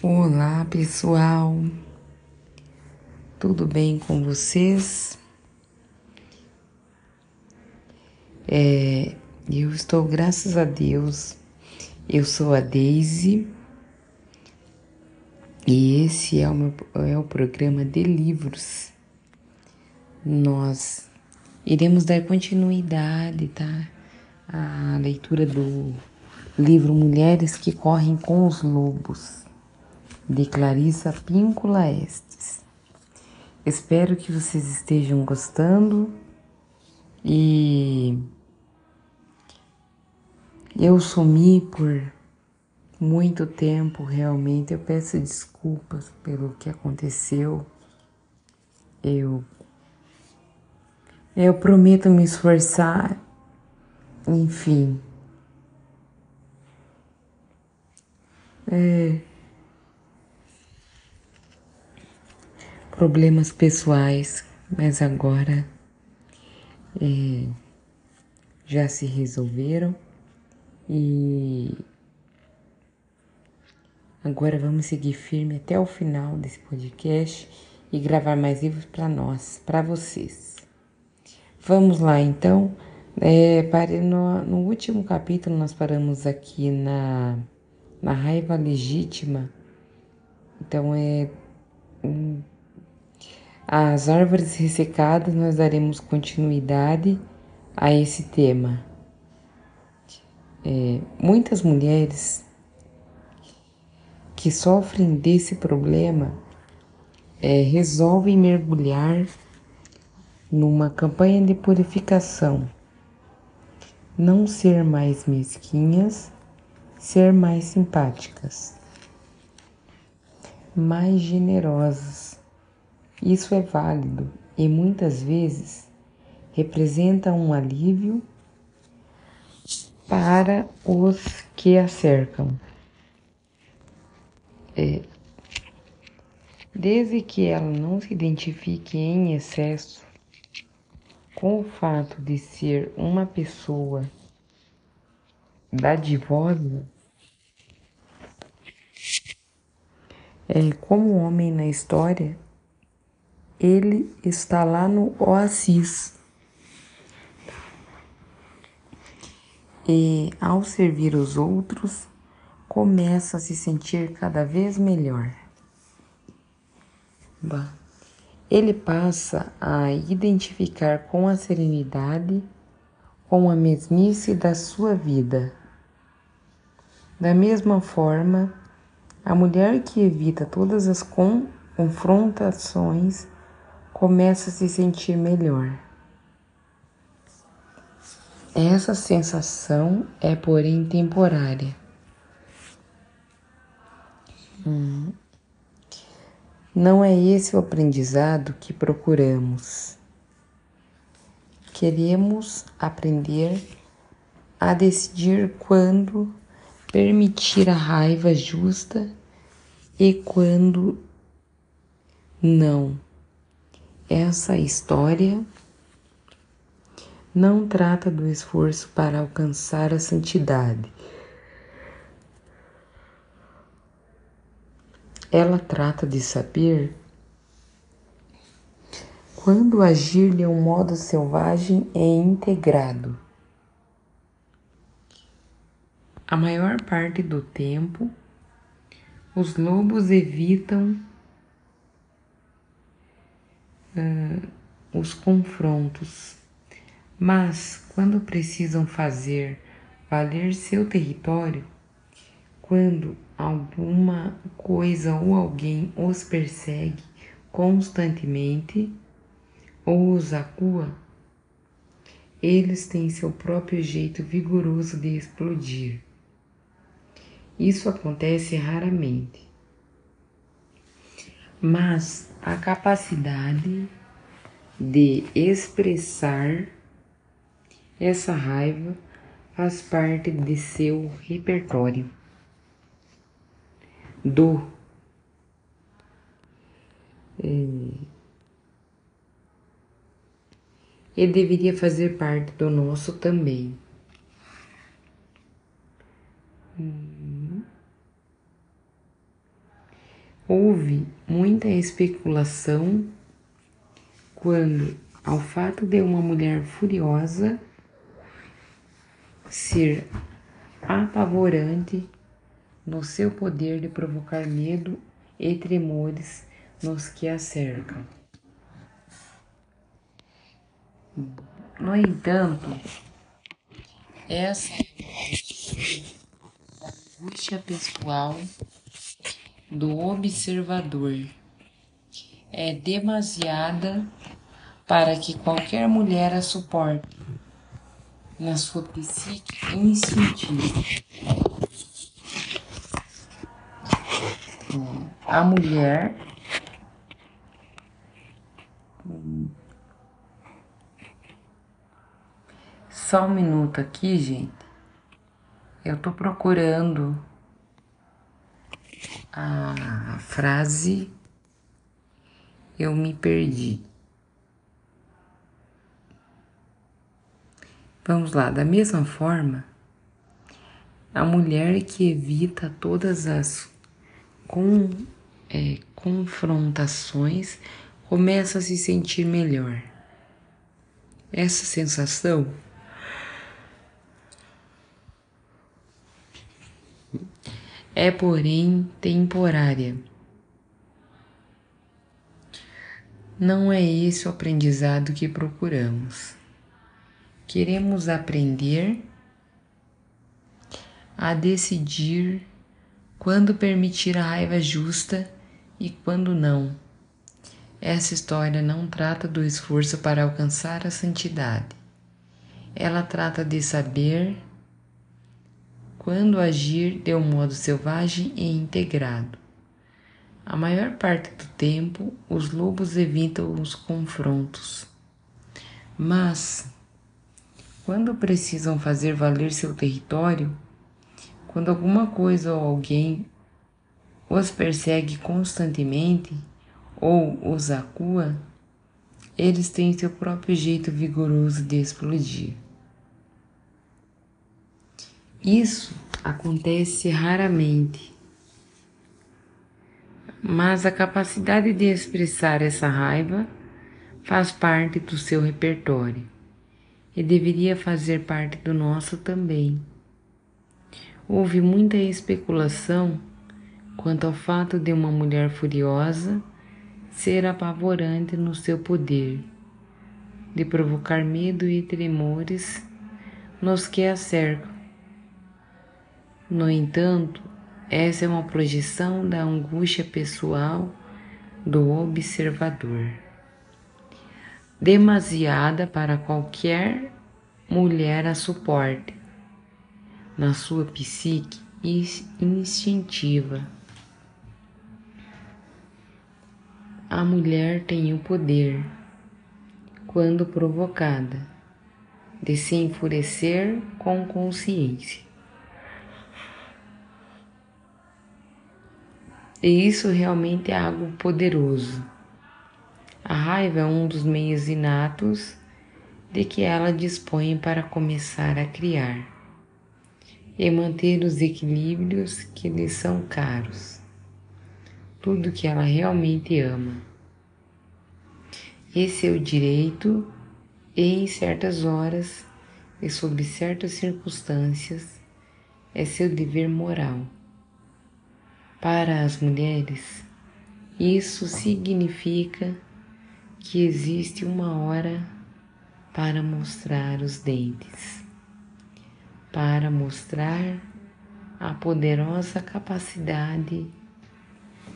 Olá pessoal, tudo bem com vocês? É, eu estou, graças a Deus, eu sou a Daisy e esse é o, meu, é o programa de livros. Nós iremos dar continuidade, tá? A leitura do livro Mulheres que Correm com os Lobos de Clarissa Píncula Estes. Espero que vocês estejam gostando e eu sumi por muito tempo realmente. Eu peço desculpas pelo que aconteceu. Eu eu prometo me esforçar. Enfim. É, problemas pessoais, mas agora é, já se resolveram e agora vamos seguir firme até o final desse podcast e gravar mais livros para nós, para vocês. Vamos lá então. É, pare no, no último capítulo nós paramos aqui na, na raiva legítima. Então é um, as árvores ressecadas, nós daremos continuidade a esse tema. É, muitas mulheres que sofrem desse problema é, resolvem mergulhar numa campanha de purificação, não ser mais mesquinhas, ser mais simpáticas, mais generosas isso é válido e muitas vezes representa um alívio para os que a cercam. É, desde que ela não se identifique em excesso com o fato de ser uma pessoa dadivosa, é, como homem na história, ele está lá no oásis. E ao servir os outros, começa a se sentir cada vez melhor. Ele passa a identificar com a serenidade, com a mesmice da sua vida. Da mesma forma, a mulher que evita todas as confrontações começa a se sentir melhor. Essa sensação é, porém, temporária. Hum. Não é esse o aprendizado que procuramos. Queremos aprender a decidir quando permitir a raiva justa e quando não. Essa história não trata do esforço para alcançar a santidade. Ela trata de saber quando agir de um modo selvagem e integrado. A maior parte do tempo, os lobos evitam uh, os confrontos, mas quando precisam fazer valer seu território, quando alguma coisa ou alguém os persegue constantemente ou os acua, eles têm seu próprio jeito vigoroso de explodir. Isso acontece raramente mas a capacidade de expressar essa raiva faz parte de seu repertório. Do é, e deveria fazer parte do nosso também. Houve muita especulação quando, ao fato de uma mulher furiosa ser apavorante no seu poder de provocar medo e tremores nos que a cercam. No entanto, essa é a angústia pessoal do observador é demasiada para que qualquer mulher a suporte na sua psique instintiva. A mulher Só um minuto aqui, gente. Eu tô procurando a frase eu me perdi. Vamos lá, da mesma forma, a mulher que evita todas as com, é, confrontações começa a se sentir melhor. Essa sensação é, porém, temporária. Não é esse o aprendizado que procuramos. Queremos aprender a decidir quando permitir a raiva justa e quando não. Essa história não trata do esforço para alcançar a santidade. Ela trata de saber quando agir de um modo selvagem e integrado. A maior parte do tempo, os lobos evitam os confrontos. Mas, quando precisam fazer valer seu território, quando alguma coisa ou alguém os persegue constantemente ou os acua, eles têm seu próprio jeito vigoroso de explodir. Isso acontece raramente, mas a capacidade de expressar essa raiva faz parte do seu repertório e deveria fazer parte do nosso também. Houve muita especulação quanto ao fato de uma mulher furiosa ser apavorante no seu poder, de provocar medo e tremores nos que a cercam no entanto, essa é uma projeção da angústia pessoal do observador, demasiada para qualquer mulher a suporte na sua psique instintiva. A mulher tem o poder, quando provocada, de se enfurecer com consciência. E isso realmente é algo poderoso. A raiva é um dos meios inatos de que ela dispõe para começar a criar e manter os equilíbrios que lhe são caros, tudo que ela realmente ama. Esse é o direito, e em certas horas e sob certas circunstâncias, é seu dever moral. Para as mulheres, isso significa que existe uma hora para mostrar os dentes, para mostrar a poderosa capacidade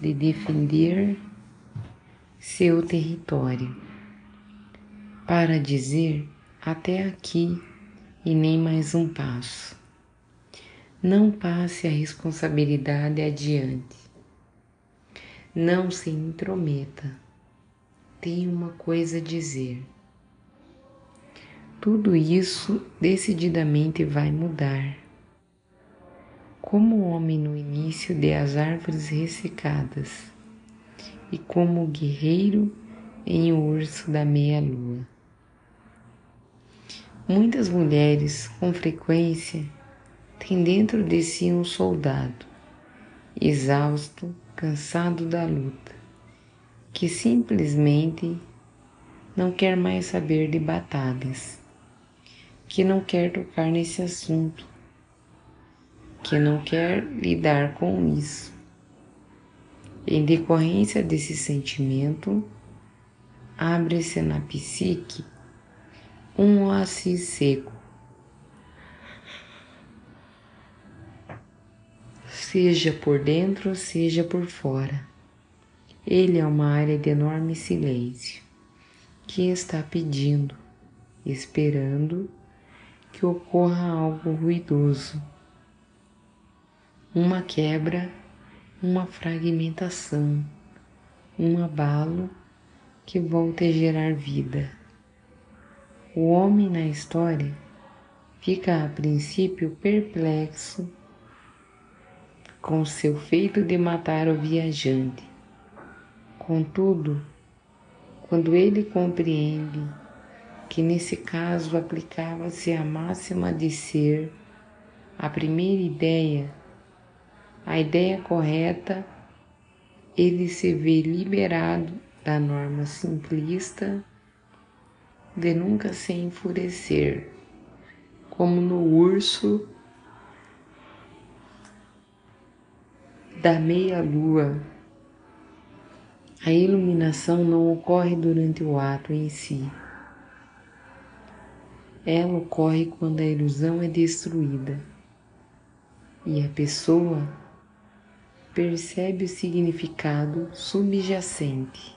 de defender seu território, para dizer até aqui e nem mais um passo. Não passe a responsabilidade adiante. Não se intrometa. Tem uma coisa a dizer. Tudo isso decididamente vai mudar. Como o homem no início de as árvores ressecadas e como o guerreiro em o urso da meia-lua. Muitas mulheres, com frequência, tem dentro de si um soldado exausto, cansado da luta, que simplesmente não quer mais saber de batalhas, que não quer tocar nesse assunto, que não quer lidar com isso. Em decorrência desse sentimento, abre-se na psique um oásis seco, seja por dentro, seja por fora. Ele é uma área de enorme silêncio que está pedindo, esperando que ocorra algo ruidoso, uma quebra, uma fragmentação, um abalo que volte a gerar vida. O homem na história fica a princípio perplexo com seu feito de matar o viajante. Contudo, quando ele compreende que nesse caso aplicava-se a máxima de ser a primeira ideia, a ideia correta, ele se vê liberado da norma simplista de nunca se enfurecer, como no urso da meia-lua. A iluminação não ocorre durante o ato em si. Ela ocorre quando a ilusão é destruída e a pessoa percebe o significado subjacente.